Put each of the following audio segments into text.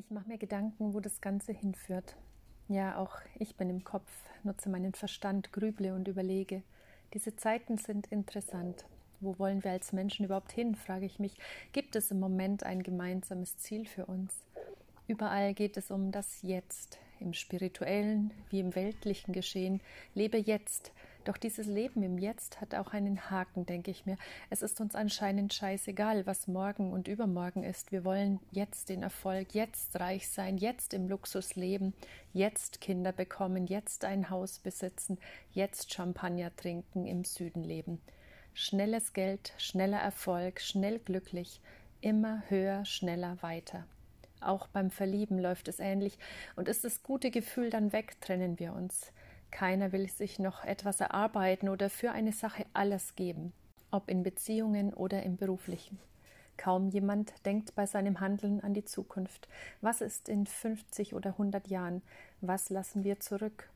Ich mache mir Gedanken, wo das Ganze hinführt. Ja, auch ich bin im Kopf, nutze meinen Verstand, grüble und überlege. Diese Zeiten sind interessant. Wo wollen wir als Menschen überhaupt hin, frage ich mich. Gibt es im Moment ein gemeinsames Ziel für uns? Überall geht es um das Jetzt, im spirituellen wie im weltlichen Geschehen. Lebe jetzt, doch dieses Leben im Jetzt hat auch einen Haken, denke ich mir. Es ist uns anscheinend scheißegal, was morgen und übermorgen ist. Wir wollen jetzt den Erfolg, jetzt reich sein, jetzt im Luxus leben, jetzt Kinder bekommen, jetzt ein Haus besitzen, jetzt Champagner trinken, im Süden leben. Schnelles Geld, schneller Erfolg, schnell glücklich, immer höher, schneller, weiter. Auch beim Verlieben läuft es ähnlich, und ist das gute Gefühl dann weg, trennen wir uns. Keiner will sich noch etwas erarbeiten oder für eine Sache alles geben, ob in Beziehungen oder im beruflichen. Kaum jemand denkt bei seinem Handeln an die Zukunft. Was ist in 50 oder 100 Jahren? Was lassen wir zurück?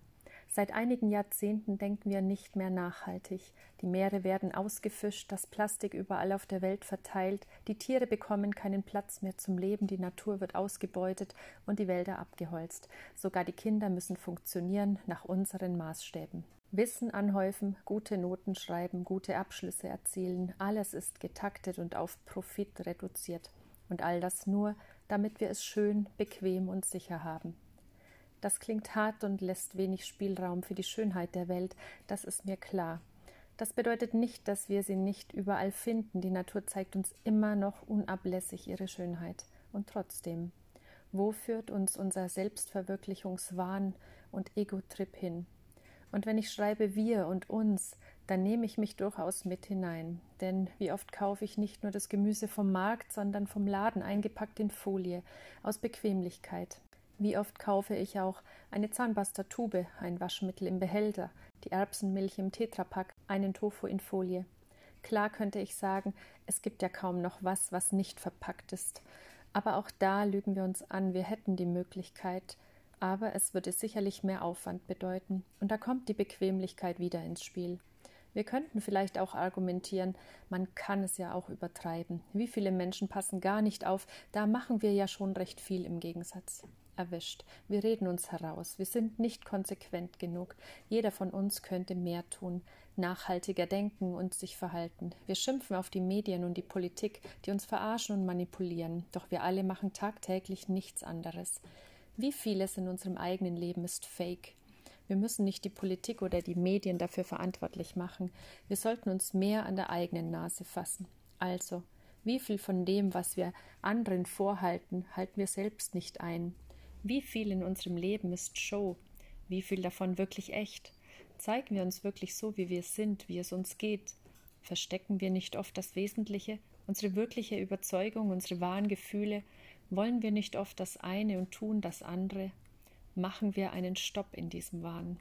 Seit einigen Jahrzehnten denken wir nicht mehr nachhaltig. Die Meere werden ausgefischt, das Plastik überall auf der Welt verteilt, die Tiere bekommen keinen Platz mehr zum Leben, die Natur wird ausgebeutet und die Wälder abgeholzt. Sogar die Kinder müssen funktionieren nach unseren Maßstäben. Wissen anhäufen, gute Noten schreiben, gute Abschlüsse erzielen, alles ist getaktet und auf Profit reduziert. Und all das nur, damit wir es schön, bequem und sicher haben. Das klingt hart und lässt wenig Spielraum für die Schönheit der Welt, das ist mir klar. Das bedeutet nicht, dass wir sie nicht überall finden. Die Natur zeigt uns immer noch unablässig ihre Schönheit. Und trotzdem, wo führt uns unser Selbstverwirklichungswahn und Ego-Trip hin? Und wenn ich schreibe wir und uns, dann nehme ich mich durchaus mit hinein. Denn wie oft kaufe ich nicht nur das Gemüse vom Markt, sondern vom Laden eingepackt in Folie, aus Bequemlichkeit. Wie oft kaufe ich auch eine Zahnpastatube, ein Waschmittel im Behälter, die Erbsenmilch im Tetrapack, einen Tofu in Folie. Klar könnte ich sagen, es gibt ja kaum noch was, was nicht verpackt ist. Aber auch da lügen wir uns an, wir hätten die Möglichkeit, aber es würde sicherlich mehr Aufwand bedeuten, und da kommt die Bequemlichkeit wieder ins Spiel. Wir könnten vielleicht auch argumentieren, man kann es ja auch übertreiben. Wie viele Menschen passen gar nicht auf, da machen wir ja schon recht viel im Gegensatz erwischt. Wir reden uns heraus. Wir sind nicht konsequent genug. Jeder von uns könnte mehr tun, nachhaltiger denken und sich verhalten. Wir schimpfen auf die Medien und die Politik, die uns verarschen und manipulieren. Doch wir alle machen tagtäglich nichts anderes. Wie vieles in unserem eigenen Leben ist fake. Wir müssen nicht die Politik oder die Medien dafür verantwortlich machen. Wir sollten uns mehr an der eigenen Nase fassen. Also, wie viel von dem, was wir anderen vorhalten, halten wir selbst nicht ein? Wie viel in unserem Leben ist Show? Wie viel davon wirklich echt? Zeigen wir uns wirklich so, wie wir sind, wie es uns geht? Verstecken wir nicht oft das Wesentliche, unsere wirkliche Überzeugung, unsere wahren Gefühle? Wollen wir nicht oft das eine und tun das andere? Machen wir einen Stopp in diesem Wahn.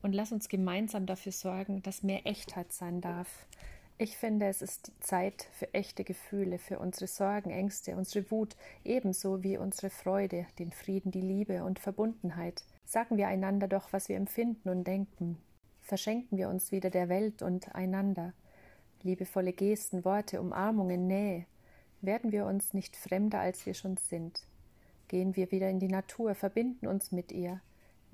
Und lass uns gemeinsam dafür sorgen, dass mehr Echtheit sein darf, ich finde, es ist die Zeit für echte Gefühle, für unsere Sorgen, Ängste, unsere Wut, ebenso wie unsere Freude, den Frieden, die Liebe und Verbundenheit. Sagen wir einander doch, was wir empfinden und denken. Verschenken wir uns wieder der Welt und einander. Liebevolle Gesten, Worte, Umarmungen, Nähe. Werden wir uns nicht fremder, als wir schon sind. Gehen wir wieder in die Natur, verbinden uns mit ihr.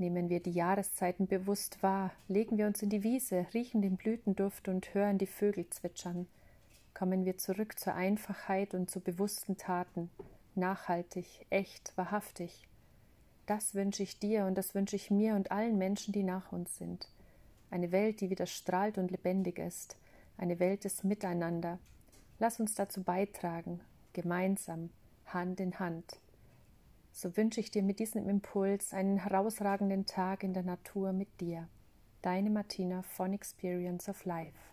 Nehmen wir die Jahreszeiten bewusst wahr, legen wir uns in die Wiese, riechen den Blütenduft und hören die Vögel zwitschern. Kommen wir zurück zur Einfachheit und zu bewussten Taten, nachhaltig, echt, wahrhaftig. Das wünsche ich dir und das wünsche ich mir und allen Menschen, die nach uns sind. Eine Welt, die wieder strahlt und lebendig ist, eine Welt des Miteinander. Lass uns dazu beitragen, gemeinsam, Hand in Hand. So wünsche ich dir mit diesem Impuls einen herausragenden Tag in der Natur mit dir. Deine Martina von Experience of Life.